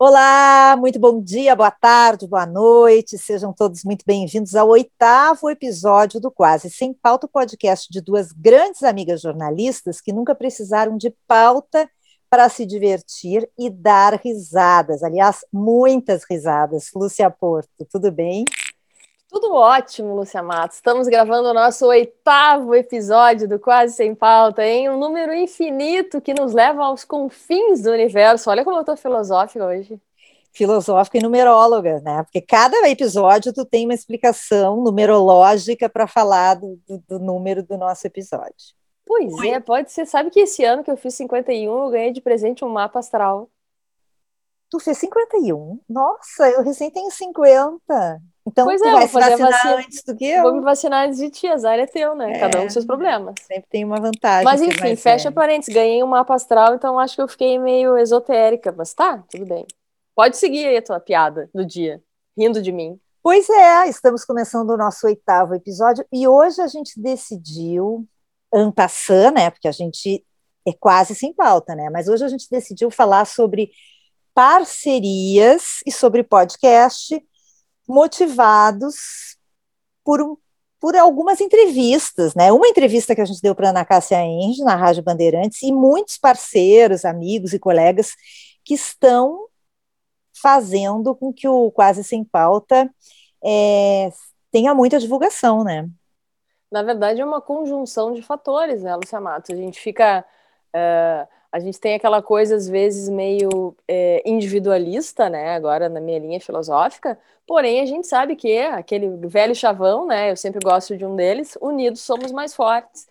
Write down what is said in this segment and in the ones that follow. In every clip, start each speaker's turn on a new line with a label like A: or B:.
A: Olá, muito bom dia, boa tarde, boa noite, sejam todos muito bem-vindos ao oitavo episódio do Quase Sem Pauta, podcast de duas grandes amigas jornalistas que nunca precisaram de pauta para se divertir e dar risadas. Aliás, muitas risadas. Lúcia Porto, tudo bem?
B: Tudo ótimo, Lúcia Matos. Estamos gravando o nosso oitavo episódio do Quase Sem Pauta, em um número infinito que nos leva aos confins do universo. Olha como eu estou filosófica hoje.
A: Filosófica e numeróloga, né? Porque cada episódio tu tem uma explicação numerológica para falar do, do, do, número do nosso episódio.
B: Pois Oi. é, pode ser. Sabe que esse ano que eu fiz 51, eu ganhei de presente um mapa astral.
A: Tu fez 51? Nossa, eu recém tenho 50. Então,
B: pois
A: tu
B: é,
A: vai
B: se vacinar
A: vacina antes do que eu.
B: Vou me vacinar antes de ti, azar é teu, né? É, Cada um com seus problemas.
A: Sempre tem uma vantagem.
B: Mas enfim, fecha parênteses, ganhei um mapa astral, então acho que eu fiquei meio esotérica, mas tá, tudo bem. Pode seguir aí a tua piada do dia, rindo de mim.
A: Pois é, estamos começando o nosso oitavo episódio e hoje a gente decidiu, ampassã, né? Porque a gente é quase sem pauta, né? Mas hoje a gente decidiu falar sobre parcerias e sobre podcast motivados por, um, por algumas entrevistas, né? Uma entrevista que a gente deu para a Ana Cássia Enge, na Rádio Bandeirantes, e muitos parceiros, amigos e colegas que estão fazendo com que o Quase Sem Pauta é, tenha muita divulgação, né?
B: Na verdade, é uma conjunção de fatores, né, Lucia Matos? A gente fica. Uh a gente tem aquela coisa, às vezes, meio é, individualista, né? Agora na minha linha filosófica, porém a gente sabe que é aquele velho chavão, né? Eu sempre gosto de um deles, unidos somos mais fortes.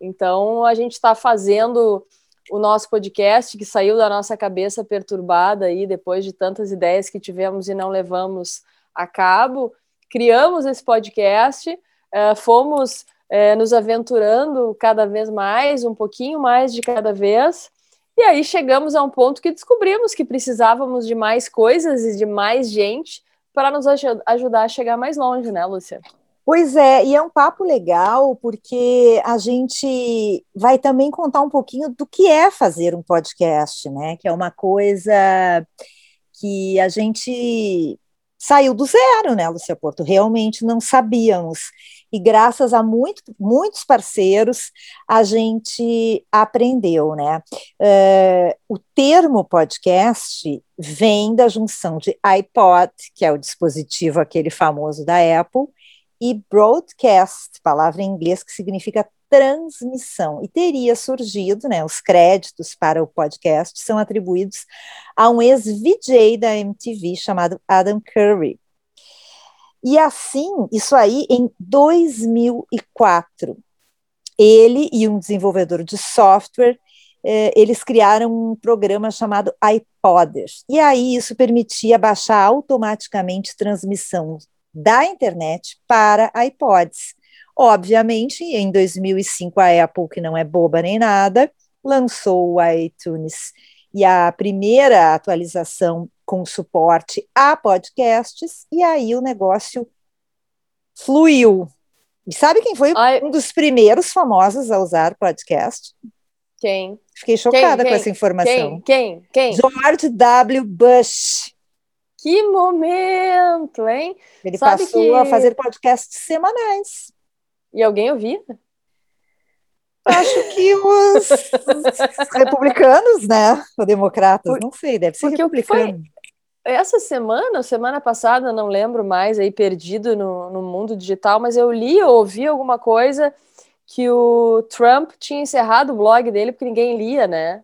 B: Então a gente está fazendo o nosso podcast que saiu da nossa cabeça perturbada aí depois de tantas ideias que tivemos e não levamos a cabo. Criamos esse podcast, uh, fomos uh, nos aventurando cada vez mais, um pouquinho mais de cada vez, e aí chegamos a um ponto que descobrimos que precisávamos de mais coisas e de mais gente para nos ajudar a chegar mais longe, né, Lúcia?
A: Pois é, e é um papo legal porque a gente vai também contar um pouquinho do que é fazer um podcast, né? Que é uma coisa que a gente saiu do zero, né, Lúcia Porto? Realmente não sabíamos e graças a muito, muitos parceiros a gente aprendeu, né? Uh, o termo podcast vem da junção de iPod, que é o dispositivo aquele famoso da Apple, e broadcast, palavra em inglês que significa transmissão, e teria surgido, né, os créditos para o podcast são atribuídos a um ex-VJ da MTV chamado Adam Curry, e assim, isso aí em 2004. Ele e um desenvolvedor de software, eh, eles criaram um programa chamado iPodder. E aí isso permitia baixar automaticamente transmissão da internet para iPods. Obviamente, em 2005, a Apple, que não é boba nem nada, lançou o iTunes e a primeira atualização com suporte a podcasts, e aí o negócio fluiu. E sabe quem foi Ai. um dos primeiros famosos a usar podcast?
B: Quem?
A: Fiquei chocada quem, com essa informação.
B: Quem? Quem? Quem?
A: George W. Bush.
B: Que momento, hein?
A: Ele Sabe passou que... a fazer podcasts semanais.
B: E alguém ouvia?
A: Acho que os, os republicanos, né? Ou democratas, não sei, deve ser Porque republicano. Foi,
B: essa semana, semana passada, não lembro mais, aí perdido no, no mundo digital, mas eu li ou ouvi alguma coisa que o Trump tinha encerrado o blog dele porque ninguém lia, né?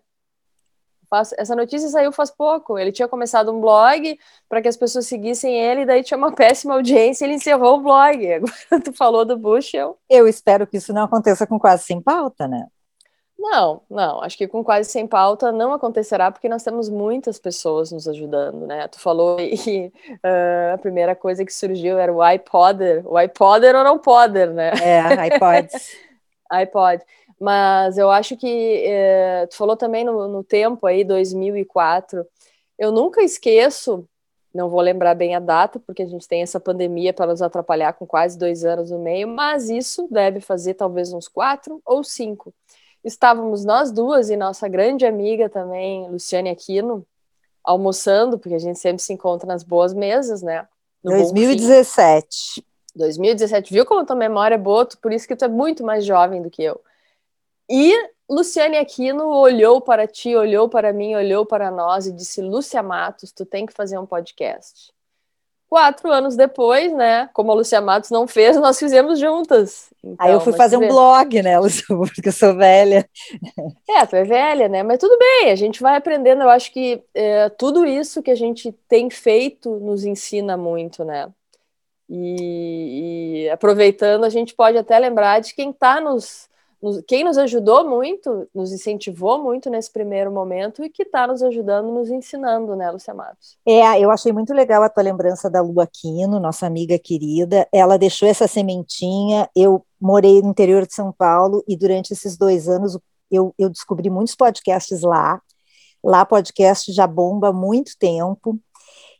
B: Essa notícia saiu faz pouco. Ele tinha começado um blog para que as pessoas seguissem ele, daí tinha uma péssima audiência e ele encerrou o blog. Agora tu falou do Bush, eu.
A: Eu espero que isso não aconteça com quase sem pauta, né?
B: Não, não, acho que com quase sem pauta não acontecerá, porque nós temos muitas pessoas nos ajudando, né? Tu falou que uh, a primeira coisa que surgiu era o iPodder, o iPodder ou não podder, né?
A: É, iPods.
B: iPod. Mas eu acho que uh, tu falou também no, no tempo aí, 2004. Eu nunca esqueço, não vou lembrar bem a data, porque a gente tem essa pandemia para nos atrapalhar com quase dois anos no meio, mas isso deve fazer talvez uns quatro ou cinco estávamos nós duas e nossa grande amiga também, Luciane Aquino, almoçando, porque a gente sempre se encontra nas boas mesas, né?
A: No 2017.
B: 2017. Viu como tua memória é boa? Por isso que tu é muito mais jovem do que eu. E Luciane Aquino olhou para ti, olhou para mim, olhou para nós e disse: Lúcia Matos, tu tem que fazer um podcast. Quatro anos depois, né? Como a Lucia Matos não fez, nós fizemos juntas.
A: Então, Aí eu fui fazer um blog, né, Lucia, porque eu sou velha.
B: É, tu é velha, né? Mas tudo bem, a gente vai aprendendo. Eu acho que é, tudo isso que a gente tem feito nos ensina muito, né? E, e aproveitando, a gente pode até lembrar de quem está nos quem nos ajudou muito, nos incentivou muito nesse primeiro momento e que está nos ajudando, nos ensinando, né, Lúcia Matos?
A: É, eu achei muito legal a tua lembrança da Lu Aquino, nossa amiga querida. Ela deixou essa sementinha. Eu morei no interior de São Paulo e durante esses dois anos eu, eu descobri muitos podcasts lá. Lá podcast já bomba há muito tempo.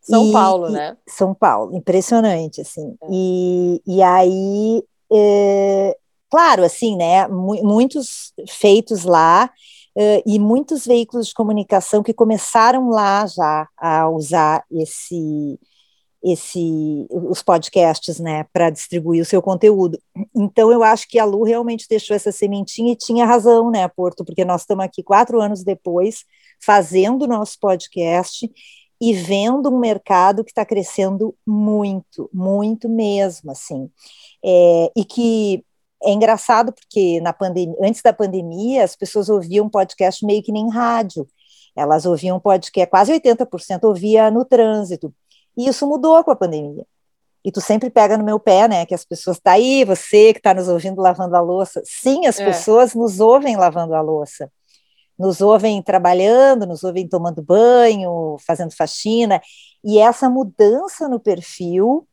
B: São e, Paulo, né?
A: São Paulo, impressionante, assim. É. E, e aí é, claro, assim, né, muitos feitos lá uh, e muitos veículos de comunicação que começaram lá já a usar esse esse os podcasts, né, para distribuir o seu conteúdo. Então eu acho que a Lu realmente deixou essa sementinha e tinha razão, né, Porto, porque nós estamos aqui quatro anos depois fazendo o nosso podcast e vendo um mercado que está crescendo muito, muito mesmo, assim, é, e que é engraçado porque na pandemia, antes da pandemia, as pessoas ouviam podcast meio que nem rádio. Elas ouviam podcast, quase 80% ouvia no trânsito. E isso mudou com a pandemia. E tu sempre pega no meu pé, né? Que as pessoas tá aí, você que está nos ouvindo lavando a louça. Sim, as é. pessoas nos ouvem lavando a louça. Nos ouvem trabalhando, nos ouvem tomando banho, fazendo faxina. E essa mudança no perfil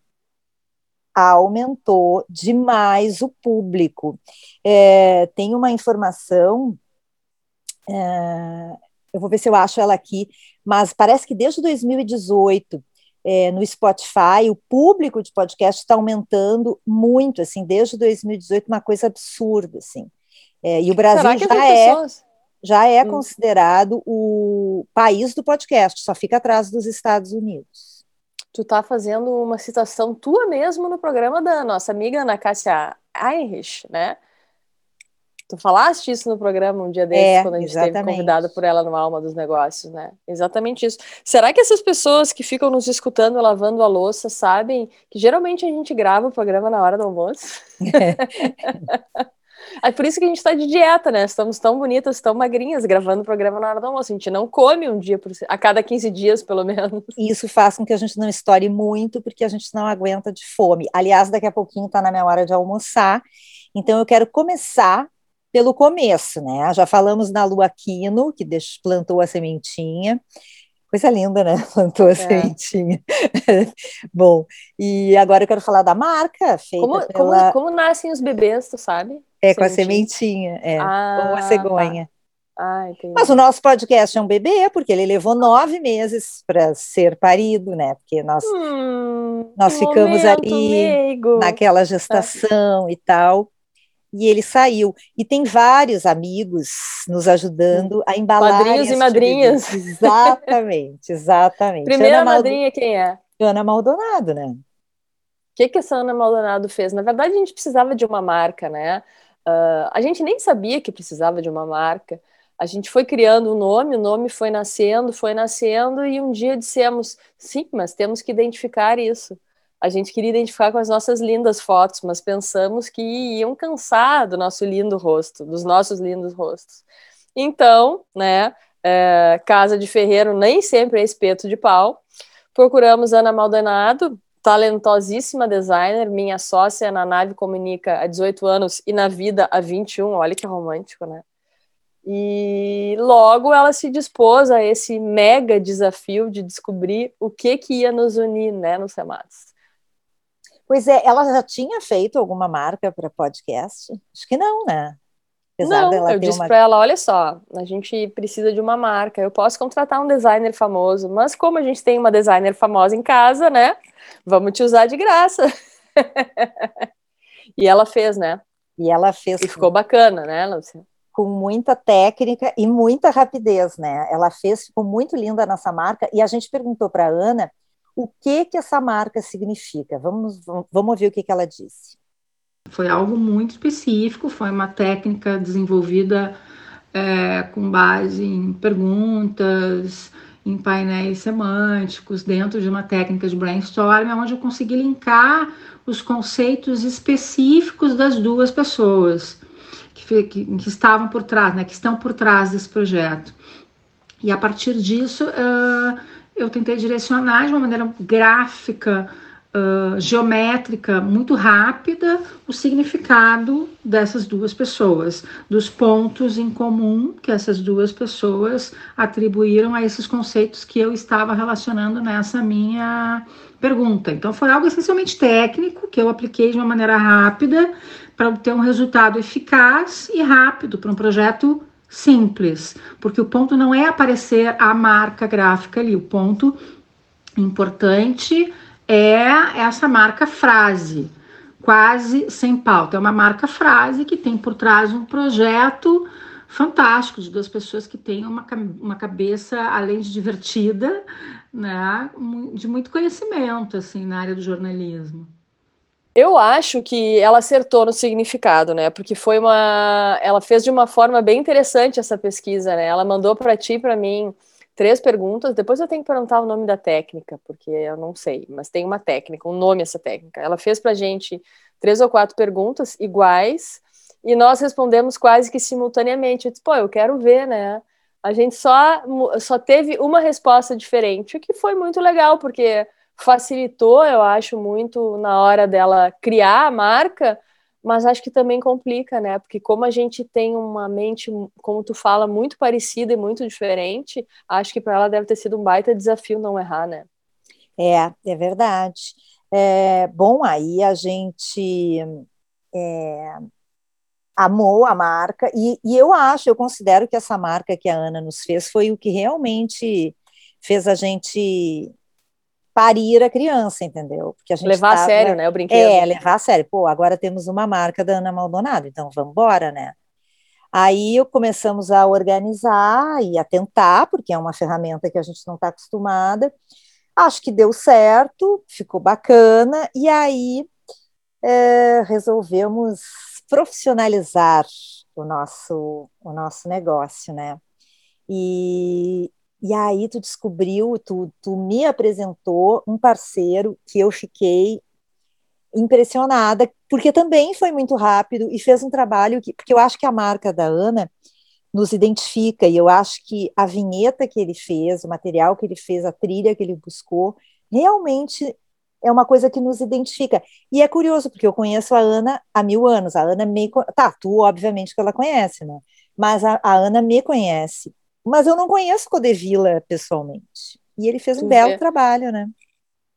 A: aumentou demais o público. É, tem uma informação, é, eu vou ver se eu acho ela aqui, mas parece que desde 2018 é, no Spotify, o público de podcast está aumentando muito, assim, desde 2018, uma coisa absurda, assim. É, e o Brasil já é, já é hum. considerado o país do podcast, só fica atrás dos Estados Unidos
B: tu tá fazendo uma citação tua mesmo no programa da nossa amiga Ana Cássia Heinrich, né? Tu falaste isso no programa um dia desses, é, quando a gente exatamente. esteve convidada por ela no Alma dos Negócios, né? Exatamente isso. Será que essas pessoas que ficam nos escutando lavando a louça sabem que geralmente a gente grava o programa na hora do almoço? É. É por isso que a gente está de dieta, né? Estamos tão bonitas, tão magrinhas, gravando o programa na hora do almoço. A gente não come um dia por a cada 15 dias, pelo menos.
A: E isso faz com que a gente não estoure muito, porque a gente não aguenta de fome. Aliás, daqui a pouquinho está na minha hora de almoçar. Então eu quero começar pelo começo, né? Já falamos na Lua Aquino, que plantou a sementinha. Coisa linda, né? Plantou a é. sementinha. Bom, e agora eu quero falar da marca feita
B: como,
A: pela...
B: como, como nascem os bebês, tu sabe?
A: É, com a sementinha, é, ah, com a tá. cegonha. Tá.
B: Ah,
A: Mas o nosso podcast é um bebê, porque ele levou nove meses para ser parido, né? Porque nós, hum, nós ficamos ali naquela gestação ah. e tal e ele saiu. E tem vários amigos nos ajudando a embalar.
B: Padrinhos e madrinhas.
A: Exatamente, exatamente.
B: Primeira madrinha quem é?
A: Ana Maldonado, né? O
B: que, que essa Ana Maldonado fez? Na verdade, a gente precisava de uma marca, né? Uh, a gente nem sabia que precisava de uma marca. A gente foi criando um nome, o nome foi nascendo, foi nascendo, e um dia dissemos: sim, mas temos que identificar isso a gente queria identificar com as nossas lindas fotos, mas pensamos que iam cansar do nosso lindo rosto, dos nossos lindos rostos. Então, né, é, casa de ferreiro nem sempre é espeto de pau. Procuramos Ana Maldonado, talentosíssima designer, minha sócia na nave comunica há 18 anos e na vida há 21, olha que romântico, né? E logo ela se dispôs a esse mega desafio de descobrir o que que ia nos unir, né, nos Sematos.
A: Pois é, ela já tinha feito alguma marca para podcast? Acho que não, né?
B: Apesar não, eu disse uma... para ela, olha só, a gente precisa de uma marca, eu posso contratar um designer famoso, mas como a gente tem uma designer famosa em casa, né, vamos te usar de graça. e ela fez, né?
A: E ela fez.
B: E ficou bacana, né, Luciana?
A: com muita técnica e muita rapidez, né? Ela fez, ficou muito linda nessa marca, e a gente perguntou para a Ana o que que essa marca significa. Vamos, vamos ouvir o que, que ela disse.
C: Foi algo muito específico, foi uma técnica desenvolvida é, com base em perguntas, em painéis semânticos, dentro de uma técnica de brainstorming, onde eu consegui linkar os conceitos específicos das duas pessoas que, que, que estavam por trás, né, que estão por trás desse projeto. E a partir disso, uh, eu tentei direcionar de uma maneira gráfica, geométrica, muito rápida, o significado dessas duas pessoas, dos pontos em comum que essas duas pessoas atribuíram a esses conceitos que eu estava relacionando nessa minha pergunta. Então, foi algo essencialmente técnico que eu apliquei de uma maneira rápida para obter um resultado eficaz e rápido para um projeto simples, porque o ponto não é aparecer a marca gráfica ali, o ponto importante é essa marca frase, quase sem pauta. É uma marca frase que tem por trás um projeto fantástico de duas pessoas que têm uma, uma cabeça, além de divertida, né, de muito conhecimento assim na área do jornalismo.
B: Eu acho que ela acertou no significado, né? Porque foi uma, ela fez de uma forma bem interessante essa pesquisa, né? Ela mandou para ti, e para mim, três perguntas. Depois eu tenho que perguntar o nome da técnica, porque eu não sei, mas tem uma técnica, um nome essa técnica. Ela fez para gente três ou quatro perguntas iguais e nós respondemos quase que simultaneamente. Eu disse, pô, eu quero ver, né? A gente só só teve uma resposta diferente, o que foi muito legal, porque facilitou, eu acho, muito na hora dela criar a marca, mas acho que também complica, né? Porque como a gente tem uma mente, como tu fala, muito parecida e muito diferente, acho que para ela deve ter sido um baita desafio não errar, né?
A: É, é verdade. É, bom, aí a gente é, amou a marca, e, e eu acho, eu considero que essa marca que a Ana nos fez foi o que realmente fez a gente parir a criança, entendeu?
B: Porque a gente levar tava, a sério, né, o brinquedo.
A: É, levar a sério. Pô, agora temos uma marca da Ana Maldonado, então vamos embora, né? Aí começamos a organizar e a tentar, porque é uma ferramenta que a gente não está acostumada. Acho que deu certo, ficou bacana, e aí é, resolvemos profissionalizar o nosso, o nosso negócio, né? E, e aí tu descobriu, tu, tu me apresentou um parceiro que eu fiquei impressionada, porque também foi muito rápido e fez um trabalho que, porque eu acho que a marca da Ana nos identifica, e eu acho que a vinheta que ele fez, o material que ele fez, a trilha que ele buscou, realmente é uma coisa que nos identifica. E é curioso, porque eu conheço a Ana há mil anos, a Ana me... Tá, tu obviamente que ela conhece, né? Mas a, a Ana me conhece. Mas eu não conheço Codevila pessoalmente. E ele fez um belo trabalho, né?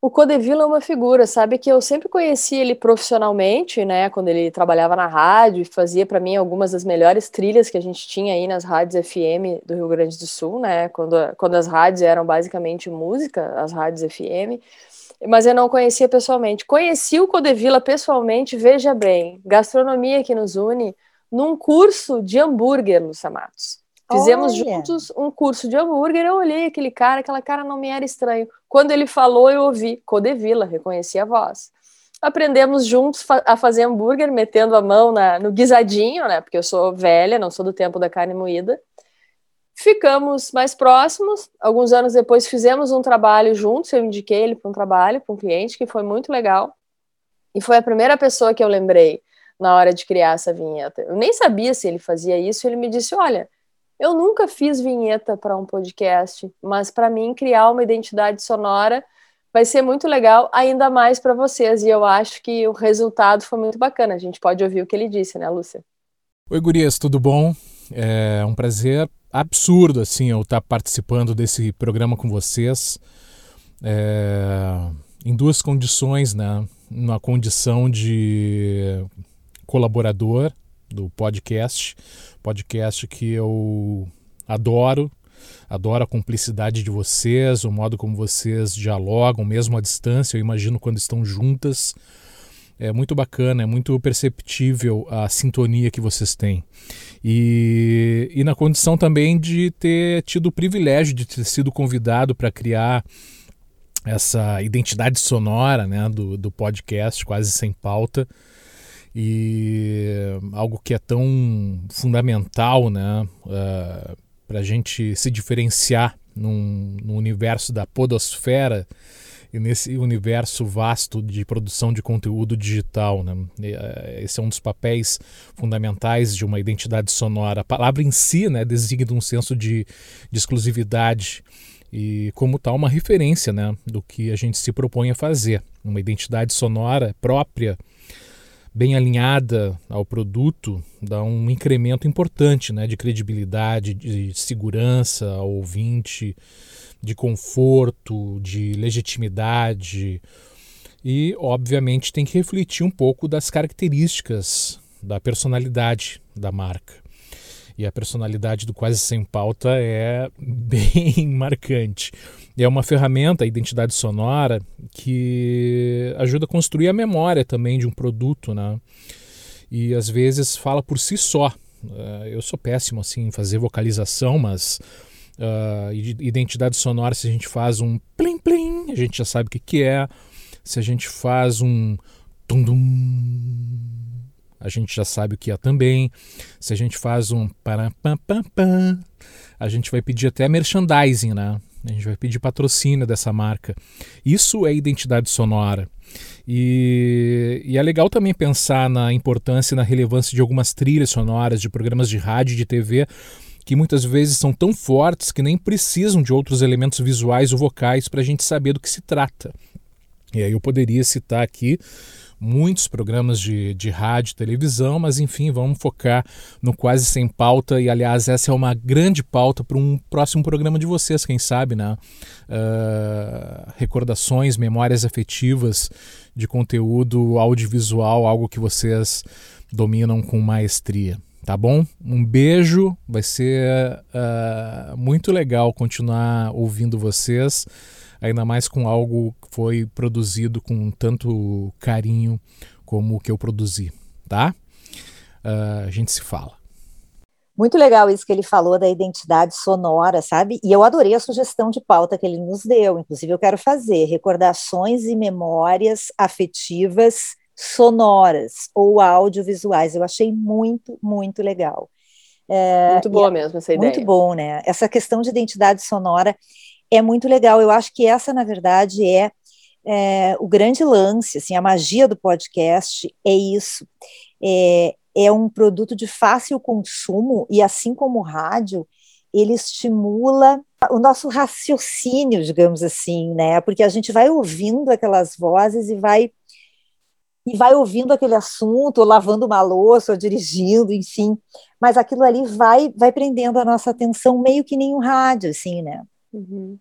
B: O Codevila é uma figura, sabe que eu sempre conheci ele profissionalmente, né, quando ele trabalhava na rádio e fazia para mim algumas das melhores trilhas que a gente tinha aí nas rádios FM do Rio Grande do Sul, né, quando, quando as rádios eram basicamente música, as rádios FM, mas eu não conhecia pessoalmente. Conheci o Codevila pessoalmente, veja bem, gastronomia que nos une, num curso de hambúrguer, Lúcia Matos. Fizemos Olha. juntos um curso de hambúrguer. Eu olhei aquele cara, aquela cara não me era estranho. Quando ele falou, eu ouvi Codevila, reconheci a voz. Aprendemos juntos a fazer hambúrguer, metendo a mão na, no guisadinho, né? Porque eu sou velha, não sou do tempo da carne moída. Ficamos mais próximos. Alguns anos depois fizemos um trabalho juntos. Eu indiquei ele para um trabalho, para um cliente, que foi muito legal. E foi a primeira pessoa que eu lembrei na hora de criar essa vinheta. Eu nem sabia se ele fazia isso. Ele me disse: Olha, eu nunca fiz vinheta para um podcast, mas para mim criar uma identidade sonora vai ser muito legal, ainda mais para vocês. E eu acho que o resultado foi muito bacana. A gente pode ouvir o que ele disse, né, Lúcia?
D: Oi, gurias, tudo bom? É um prazer absurdo, assim, eu estar participando desse programa com vocês. É, em duas condições, né? Uma condição de colaborador do podcast, podcast que eu adoro, adoro a cumplicidade de vocês, o modo como vocês dialogam, mesmo à distância, eu imagino quando estão juntas. É muito bacana, é muito perceptível a sintonia que vocês têm. E, e na condição também de ter tido o privilégio de ter sido convidado para criar essa identidade sonora né, do, do podcast, quase sem pauta e algo que é tão fundamental né, uh, eh, para a gente se diferenciar num, no universo da podosfera e nesse universo vasto de produção de conteúdo digital. Né? Eh, esse é um dos papéis fundamentais de uma identidade sonora. A palavra em si né, designa um senso de, de exclusividade e, como tal, uma referência né, do que a gente se propõe a fazer. Uma identidade sonora própria bem alinhada ao produto, dá um incremento importante né, de credibilidade, de segurança ao ouvinte, de conforto, de legitimidade. E, obviamente, tem que refletir um pouco das características da personalidade da marca. E a personalidade do Quase Sem Pauta é bem marcante. É uma ferramenta, a identidade sonora, que ajuda a construir a memória também de um produto, né? E às vezes fala por si só. Uh, eu sou péssimo assim em fazer vocalização, mas uh, identidade sonora, se a gente faz um plim plim, a gente já sabe o que, que é. Se a gente faz um tum dum, a gente já sabe o que é também. Se a gente faz um pam pam pam, a gente vai pedir até merchandising, né? A gente vai pedir patrocínio dessa marca. Isso é identidade sonora. E, e, é legal também pensar na importância e na relevância de algumas trilhas sonoras, de programas de rádio e de TV, que muitas vezes são tão fortes que nem precisam de outros elementos visuais ou vocais para a gente saber do que se trata. E aí eu poderia citar aqui muitos programas de, de rádio, televisão, mas enfim, vamos focar no Quase Sem Pauta. E aliás, essa é uma grande pauta para um próximo programa de vocês, quem sabe, né? Uh, recordações, memórias afetivas de conteúdo audiovisual, algo que vocês dominam com maestria. Tá bom? Um beijo, vai ser uh, muito legal continuar ouvindo vocês ainda mais com algo que foi produzido com tanto carinho como o que eu produzi, tá? Uh, a gente se fala.
A: Muito legal isso que ele falou da identidade sonora, sabe? E eu adorei a sugestão de pauta que ele nos deu. Inclusive, eu quero fazer recordações e memórias afetivas sonoras ou audiovisuais. Eu achei muito, muito legal.
B: É, muito boa mesmo essa ideia.
A: Muito bom, né? Essa questão de identidade sonora é muito legal. Eu acho que essa, na verdade, é, é o grande lance, assim, a magia do podcast é isso. É, é um produto de fácil consumo e, assim como o rádio, ele estimula o nosso raciocínio, digamos assim, né? Porque a gente vai ouvindo aquelas vozes e vai e vai ouvindo aquele assunto, ou lavando uma louça, ou dirigindo, enfim. Mas aquilo ali vai vai prendendo a nossa atenção meio que nem um rádio, assim, né?
B: Uhum.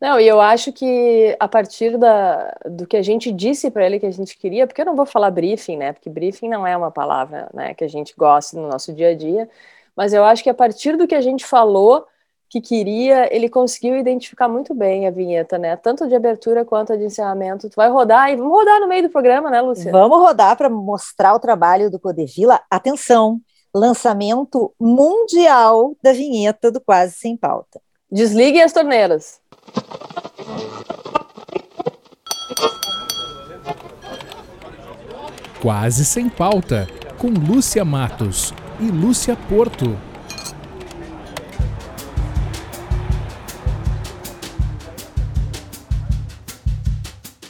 B: Não, e eu acho que a partir da, do que a gente disse para ele que a gente queria, porque eu não vou falar briefing, né? Porque briefing não é uma palavra né, que a gente gosta no nosso dia a dia, mas eu acho que a partir do que a gente falou que queria, ele conseguiu identificar muito bem a vinheta, né? Tanto de abertura quanto de encerramento. Tu vai rodar e vamos rodar no meio do programa, né, Luciana?
A: Vamos rodar para mostrar o trabalho do Codevila. Atenção, lançamento mundial da vinheta do Quase Sem Pauta.
B: Desliguem as torneiras.
D: Quase sem pauta, com Lúcia Matos e Lúcia Porto.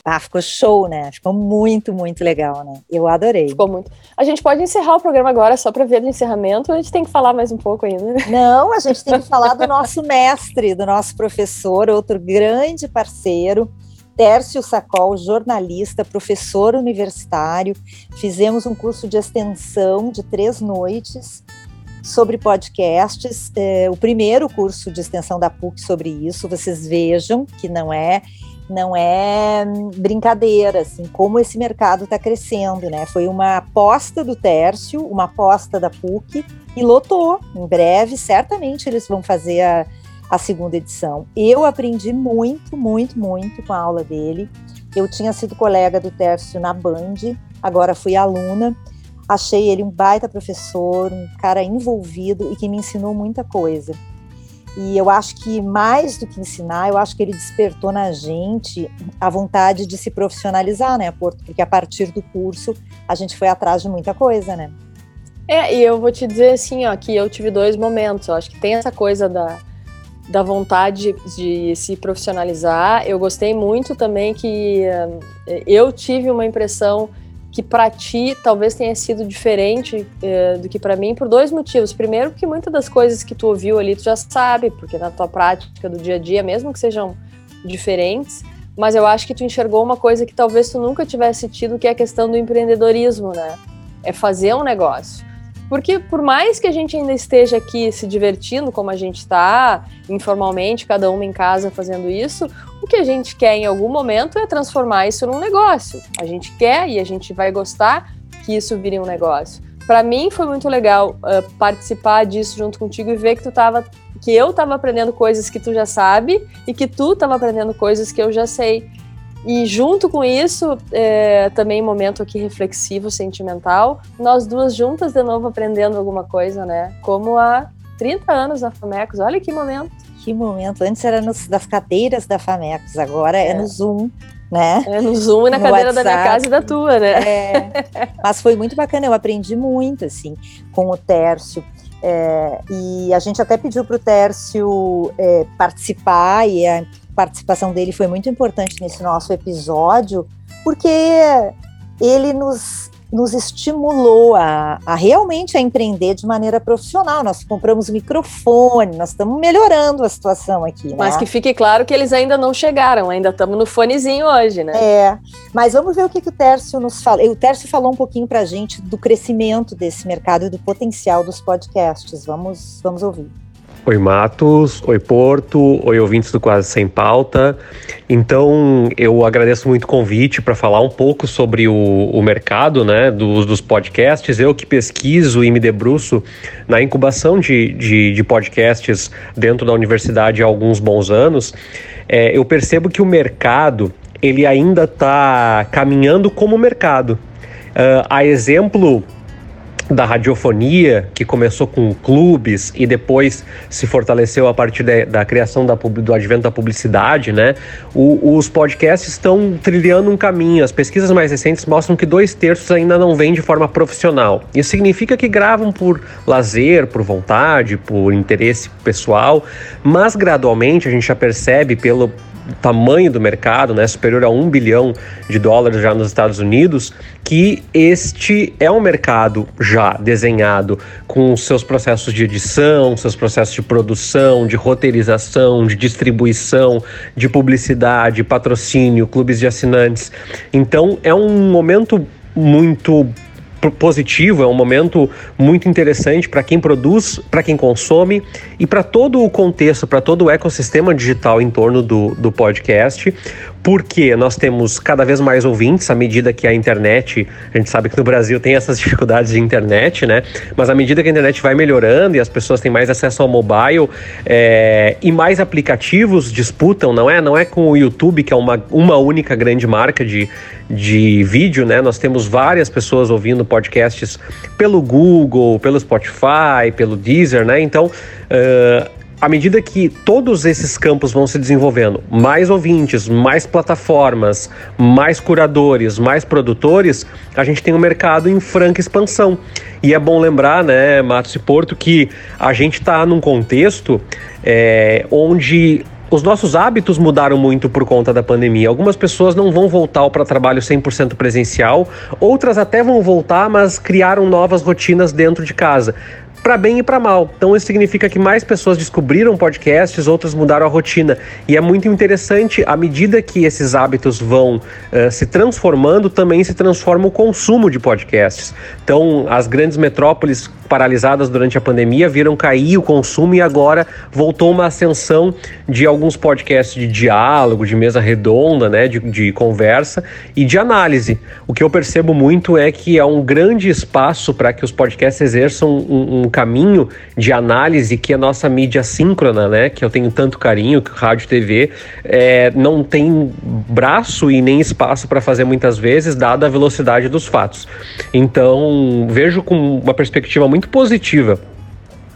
A: Ah, ficou show, né? Ficou muito, muito legal, né? Eu adorei.
B: Ficou muito. A gente pode encerrar o programa agora só para ver do encerramento, ou a gente tem que falar mais um pouco ainda?
A: Não, a gente tem que falar do nosso mestre, do nosso professor, outro grande parceiro, Tércio Sacol, jornalista, professor universitário. Fizemos um curso de extensão de três noites sobre podcasts. É, o primeiro curso de extensão da PUC sobre isso, vocês vejam que não é não é brincadeira, assim, como esse mercado está crescendo, né? Foi uma aposta do Tércio, uma aposta da PUC e lotou. Em breve, certamente eles vão fazer a, a segunda edição. Eu aprendi muito, muito, muito com a aula dele. Eu tinha sido colega do Tércio na Band agora fui aluna. Achei ele um baita professor, um cara envolvido e que me ensinou muita coisa. E eu acho que mais do que ensinar, eu acho que ele despertou na gente a vontade de se profissionalizar, né, Porto? Porque a partir do curso a gente foi atrás de muita coisa, né?
B: É, e eu vou te dizer assim, ó, que eu tive dois momentos. Eu acho que tem essa coisa da, da vontade de se profissionalizar. Eu gostei muito também que uh, eu tive uma impressão que para ti talvez tenha sido diferente uh, do que para mim por dois motivos. Primeiro, porque muitas das coisas que tu ouviu ali tu já sabe, porque na tua prática do dia a dia, mesmo que sejam diferentes, mas eu acho que tu enxergou uma coisa que talvez tu nunca tivesse tido, que é a questão do empreendedorismo, né? É fazer um negócio. Porque por mais que a gente ainda esteja aqui se divertindo como a gente está, informalmente, cada uma em casa fazendo isso, o que a gente quer em algum momento é transformar isso num negócio. A gente quer e a gente vai gostar que isso vire um negócio. Para mim foi muito legal uh, participar disso junto contigo e ver que tu tava que eu estava aprendendo coisas que tu já sabe e que tu estava aprendendo coisas que eu já sei. E junto com isso, é, também momento aqui reflexivo, sentimental, nós duas juntas de novo aprendendo alguma coisa, né? Como há 30 anos na Famecos, olha que momento.
A: Que momento, antes era nos, das cadeiras da Famecos, agora é, é no Zoom, né?
B: É no Zoom e na no cadeira WhatsApp. da minha casa e da tua, né?
A: É, mas foi muito bacana, eu aprendi muito, assim, com o Tércio. É, e a gente até pediu para o Tércio é, participar e a participação dele foi muito importante nesse nosso episódio, porque ele nos, nos estimulou a, a realmente a empreender de maneira profissional. Nós compramos microfone, nós estamos melhorando a situação aqui. Né?
B: Mas que fique claro que eles ainda não chegaram, ainda estamos no fonezinho hoje, né?
A: É, mas vamos ver o que, que o Tércio nos fala. O Tércio falou um pouquinho para a gente do crescimento desse mercado e do potencial dos podcasts. Vamos, vamos ouvir.
E: Oi Matos, oi Porto, oi ouvintes do Quase Sem Pauta. Então eu agradeço muito o convite para falar um pouco sobre o, o mercado né, dos, dos, podcasts. Eu que pesquiso e me debruço na incubação de, de, de podcasts dentro da universidade há alguns bons anos, é, eu percebo que o mercado ele ainda está caminhando como mercado. Uh, a exemplo da radiofonia, que começou com clubes e depois se fortaleceu a partir de, da criação da, do advento da publicidade, né? O, os podcasts estão trilhando um caminho. As pesquisas mais recentes mostram que dois terços ainda não vêm de forma profissional. Isso significa que gravam por lazer, por vontade, por interesse pessoal, mas gradualmente a gente já percebe pelo tamanho do mercado, né, superior a um bilhão de dólares já nos Estados Unidos, que este é um mercado já desenhado com seus processos de edição, seus processos de produção, de roteirização, de distribuição, de publicidade, patrocínio, clubes de assinantes. Então é um momento muito positivo, é um momento muito interessante para quem produz, para quem consome e para todo o contexto, para todo o ecossistema digital em torno do, do podcast, porque nós temos cada vez mais ouvintes à medida que a internet, a gente sabe que no Brasil tem essas dificuldades de internet, né? Mas à medida que a internet vai melhorando e as pessoas têm mais acesso ao mobile é, e mais aplicativos disputam, não é? Não é com o YouTube, que é uma, uma única grande marca de, de vídeo, né? Nós temos várias pessoas ouvindo podcasts pelo Google, pelo Spotify, pelo Deezer, né? Então, uh, à medida que todos esses campos vão se desenvolvendo, mais ouvintes, mais plataformas, mais curadores, mais produtores, a gente tem um mercado em franca expansão. E é bom lembrar, né, Matos e Porto, que a gente está num contexto é, onde os nossos hábitos mudaram muito por conta da pandemia. Algumas pessoas não vão voltar para trabalho 100% presencial, outras até vão voltar, mas criaram novas rotinas dentro de casa para bem e para mal. Então isso significa que mais pessoas descobriram podcasts, outras mudaram a rotina. E é muito interessante, à medida que esses hábitos vão uh, se transformando, também se transforma o consumo de podcasts. Então, as grandes metrópoles paralisadas durante a pandemia viram cair o consumo e agora voltou uma ascensão de alguns podcasts de diálogo, de mesa redonda, né, de, de conversa e de análise. O que eu percebo muito é que é um grande espaço para que os podcasts exerçam um, um caminho de análise que a nossa mídia síncrona, né, que eu tenho tanto carinho, que o rádio TV, é, não tem braço e nem espaço para fazer muitas vezes, dada a velocidade dos fatos. Então, vejo com uma perspectiva muito positiva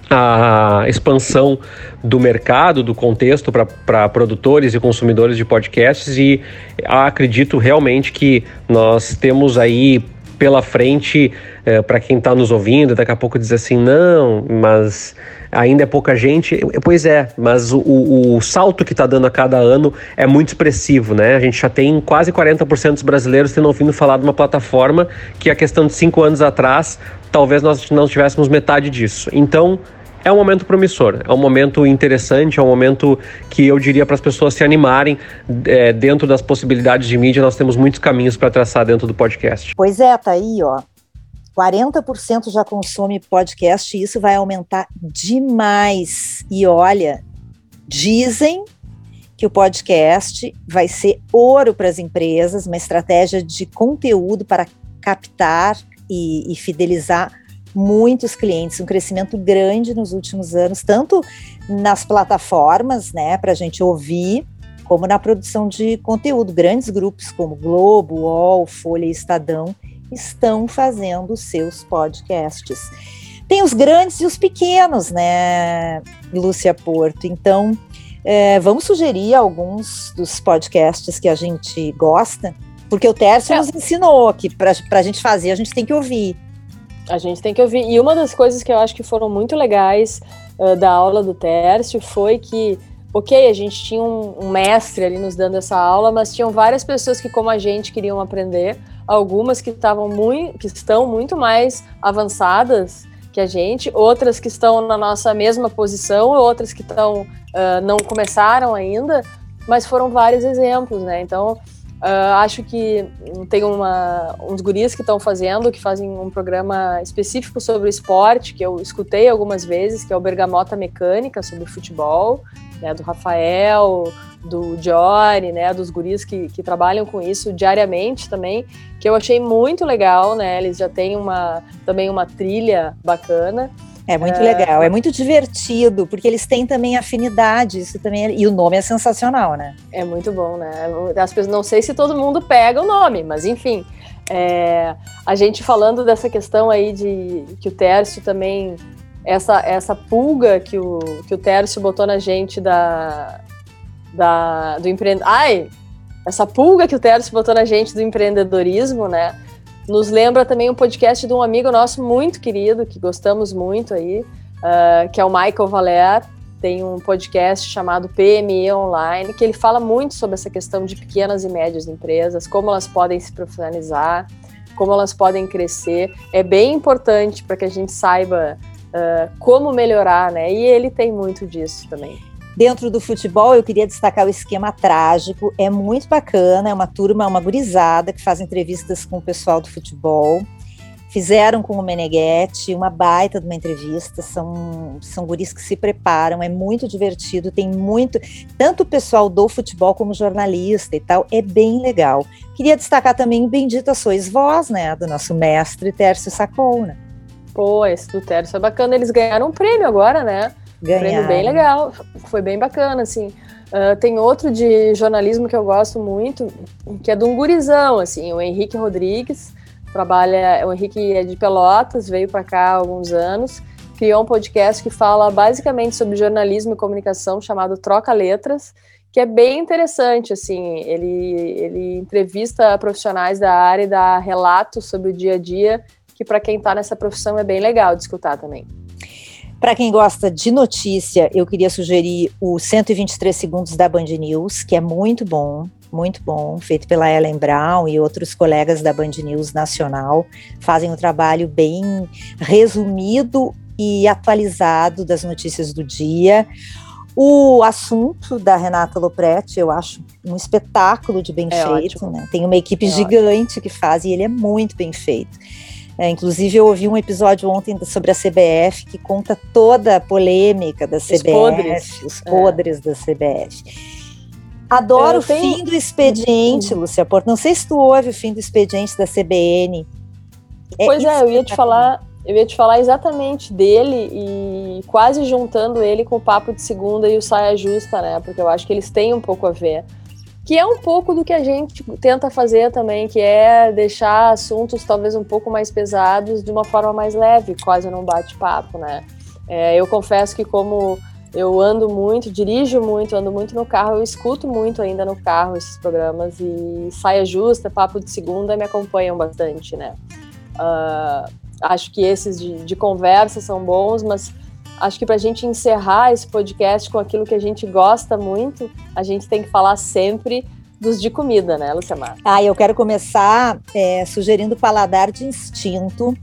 E: a expansão do mercado, do contexto para produtores e consumidores de podcasts e acredito realmente que nós temos aí pela frente é, para quem está nos ouvindo, daqui a pouco diz assim, não, mas ainda é pouca gente. Pois é, mas o, o, o salto que está dando a cada ano é muito expressivo, né? A gente já tem quase 40% dos brasileiros tendo ouvido falar de uma plataforma que a questão de cinco anos atrás, talvez nós não tivéssemos metade disso. Então, é um momento promissor, é um momento interessante, é um momento que eu diria para as pessoas se animarem. É, dentro das possibilidades de mídia, nós temos muitos caminhos para traçar dentro do podcast.
A: Pois é, tá aí, ó. 40% já consome podcast e isso vai aumentar demais. E olha, dizem que o podcast vai ser ouro para as empresas, uma estratégia de conteúdo para captar e, e fidelizar muitos clientes, um crescimento grande nos últimos anos, tanto nas plataformas, né, para a gente ouvir, como na produção de conteúdo. Grandes grupos como Globo, UOL, Folha e Estadão estão fazendo seus podcasts. Tem os grandes e os pequenos, né, Lúcia Porto? Então, é, vamos sugerir alguns dos podcasts que a gente gosta, porque o Tércio é. nos ensinou que para a gente fazer, a gente tem que ouvir.
B: A gente tem que ouvir. E uma das coisas que eu acho que foram muito legais uh, da aula do Tércio foi que, ok, a gente tinha um, um, mestre ali nos dando essa aula, mas tinham várias pessoas que, como a gente, queriam aprender. Algumas que estavam muito, que estão muito mais avançadas que a gente, outras que estão na nossa mesma posição, outras que estão uh, não começaram ainda, mas foram vários exemplos, né? Então Uh, acho que tem uma, uns guris que estão fazendo, que fazem um programa específico sobre esporte, que eu escutei algumas vezes, que é o Bergamota Mecânica, sobre futebol, né, do Rafael, do Jory, né, dos guris que, que trabalham com isso diariamente também, que eu achei muito legal, né, eles já têm uma, também uma trilha bacana,
A: é muito é... legal, é muito divertido, porque eles têm também afinidade, isso também é... e o nome é sensacional, né?
B: É muito bom, né? As pessoas, não sei se todo mundo pega o nome, mas enfim, é... a gente falando dessa questão aí de que o Tércio também essa essa pulga que o que o Tércio botou na gente da da do empreende... ai essa pulga que o Tércio botou na gente do empreendedorismo, né? Nos lembra também um podcast de um amigo nosso muito querido, que gostamos muito aí, uh, que é o Michael Valer. Tem um podcast chamado PME Online, que ele fala muito sobre essa questão de pequenas e médias empresas, como elas podem se profissionalizar, como elas podem crescer. É bem importante para que a gente saiba uh, como melhorar, né? E ele tem muito disso também.
A: Dentro do futebol, eu queria destacar o esquema trágico. É muito bacana, é uma turma, uma gurizada que faz entrevistas com o pessoal do futebol. Fizeram com o Meneghetti uma baita de uma entrevista. São, são guris que se preparam, é muito divertido. Tem muito, tanto o pessoal do futebol como jornalista e tal, é bem legal. Queria destacar também Bendita Sois Vós, né, do nosso mestre Tércio Sacou, né?
B: Pô, esse do Tércio é bacana. Eles ganharam um prêmio agora, né? Ganharam. Prêmio bem legal, foi bem bacana, assim. Uh, tem outro de jornalismo que eu gosto muito, que é de um gurizão, assim, o Henrique Rodrigues, trabalha, o Henrique é de Pelotas, veio para cá há alguns anos, criou um podcast que fala basicamente sobre jornalismo e comunicação, chamado Troca Letras, que é bem interessante, assim, ele, ele entrevista profissionais da área e dá relatos sobre o dia a dia, que para quem está nessa profissão é bem legal de escutar também.
A: Para quem gosta de notícia, eu queria sugerir o 123 Segundos da Band News, que é muito bom, muito bom, feito pela Ellen Brown e outros colegas da Band News Nacional. Fazem um trabalho bem resumido e atualizado das notícias do dia. O assunto da Renata Lopretti, eu acho um espetáculo de bem é feito. Né? Tem uma equipe é gigante ótimo. que faz e ele é muito bem feito. É, inclusive, eu ouvi um episódio ontem sobre a CBF que conta toda a polêmica da CBF, os podres, os podres é. da CBF. Adoro o tenho... fim do expediente, uhum. Lúcia Porto. Não sei se tu ouve o fim do expediente da CBN.
B: É pois é, eu ia te falar, eu ia te falar exatamente dele e quase juntando ele com o Papo de Segunda e o Saia Justa, né? Porque eu acho que eles têm um pouco a ver. Que é um pouco do que a gente tenta fazer também, que é deixar assuntos talvez um pouco mais pesados de uma forma mais leve, quase num bate-papo, né? É, eu confesso que como eu ando muito, dirijo muito, ando muito no carro, eu escuto muito ainda no carro esses programas e Saia Justa, Papo de Segunda me acompanham bastante, né? Uh, acho que esses de, de conversa são bons, mas acho que para a gente encerrar esse podcast com aquilo que a gente gosta muito, a gente tem que falar sempre dos de comida, né, Luciana?
A: Ah, eu quero começar é, sugerindo Paladar de Instinto,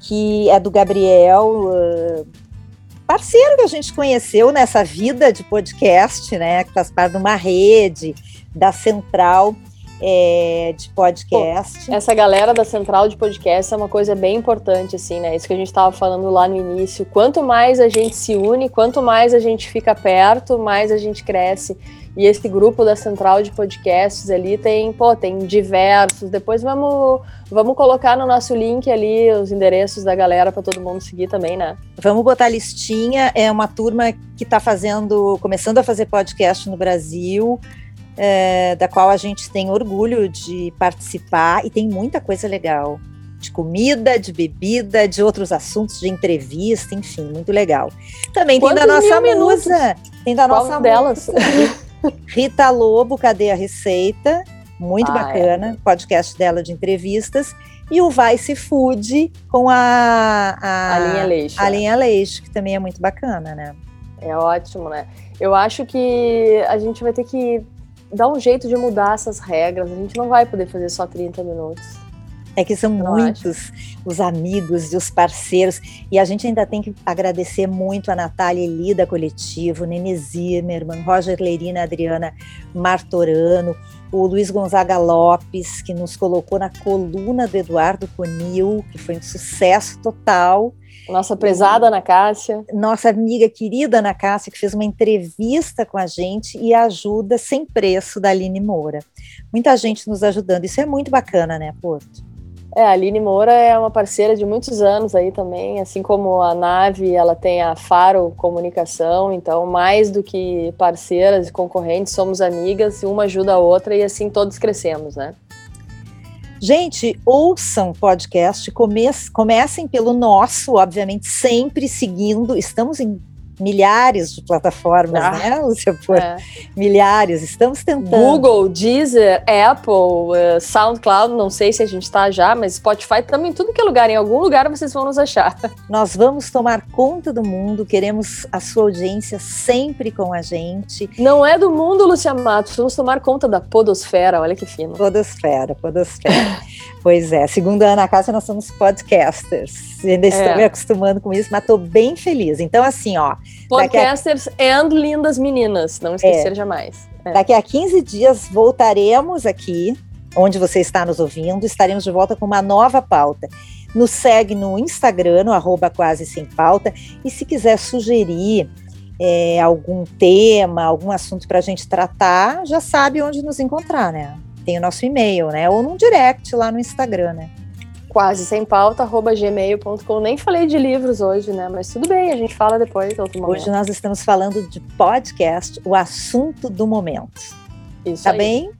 A: que é do Gabriel, uh, parceiro que a gente conheceu nessa vida de podcast, né, que faz parte de uma rede da Central é, de podcast.
B: Pô, essa galera da central de podcast é uma coisa bem importante, assim, né? Isso que a gente estava falando lá no início. Quanto mais a gente se une, quanto mais a gente fica perto, mais a gente cresce. E esse grupo da central de podcasts ali tem, pô, tem diversos. Depois vamos, vamos colocar no nosso link ali os endereços da galera para todo mundo seguir também, né?
A: Vamos botar listinha. É uma turma que está fazendo, começando a fazer podcast no Brasil é, da qual a gente tem orgulho de participar e tem muita coisa legal. De comida, de bebida, de outros assuntos, de entrevista, enfim, muito legal. Também Quantos tem da nossa musa. Tem da Qual nossa
B: delas?
A: Rita Lobo, Cadê a Receita? Muito ah, é. bacana, é. podcast dela de entrevistas. E o Vice Food com a,
B: a, a linha Leixo.
A: A linha Leixo, que também é muito bacana, né?
B: É ótimo, né? Eu acho que a gente vai ter que dá um jeito de mudar essas regras. A gente não vai poder fazer só 30 minutos.
A: É que são muitos os amigos e os parceiros. E a gente ainda tem que agradecer muito a Natália Eli da Coletivo, Nene Zimmermann, Roger Leirina, Adriana Martorano, o Luiz Gonzaga Lopes, que nos colocou na coluna do Eduardo Conil, que foi um sucesso total.
B: Nossa prezada Ana Cássia.
A: Nossa amiga querida Ana Cássia, que fez uma entrevista com a gente e ajuda sem preço da Aline Moura. Muita gente nos ajudando, isso é muito bacana, né, Porto?
B: É, a Aline Moura é uma parceira de muitos anos aí também, assim como a Nave, ela tem a Faro Comunicação, então mais do que parceiras e concorrentes, somos amigas, uma ajuda a outra e assim todos crescemos, né?
A: Gente, ouçam podcast, comecem pelo nosso, obviamente, sempre seguindo. Estamos em milhares de plataformas, ah, né, Lúcia? Por é. milhares, estamos tentando.
B: Google, Deezer, Apple, uh, SoundCloud, não sei se a gente está já, mas Spotify também, tudo que é lugar, em algum lugar vocês vão nos achar.
A: Nós vamos tomar conta do mundo, queremos a sua audiência sempre com a gente.
B: Não é do mundo, Lúcia Matos, vamos tomar conta da podosfera, olha que fino.
A: Podosfera, podosfera. pois é, segundo a Ana Cássia, nós somos podcasters. Ainda estou é. me acostumando com isso, mas estou bem feliz. Então, assim, ó,
B: Podcasters a... and lindas meninas, não esquecer é. jamais.
A: É. Daqui a 15 dias voltaremos aqui, onde você está nos ouvindo, estaremos de volta com uma nova pauta. Nos segue no Instagram, no arroba quase sem pauta, e se quiser sugerir é, algum tema, algum assunto para a gente tratar, já sabe onde nos encontrar, né? Tem o nosso e-mail, né? Ou num direct lá no Instagram, né?
B: Quase sem pauta, arroba gmail.com. Nem falei de livros hoje, né? Mas tudo bem, a gente fala depois, outro momento.
A: Hoje nós estamos falando de podcast, o assunto do momento. Isso Tá aí. bem?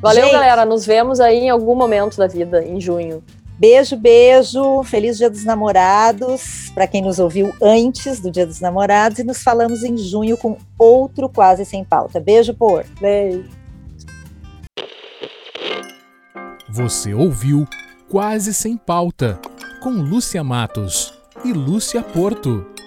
B: Valeu, gente, galera. Nos vemos aí em algum momento da vida, em junho.
A: Beijo, beijo. Feliz Dia dos Namorados para quem nos ouviu antes do Dia dos Namorados e nos falamos em junho com outro quase sem pauta. Beijo, por.
B: Beijo.
D: Você ouviu Quase Sem Pauta, com Lúcia Matos e Lúcia Porto.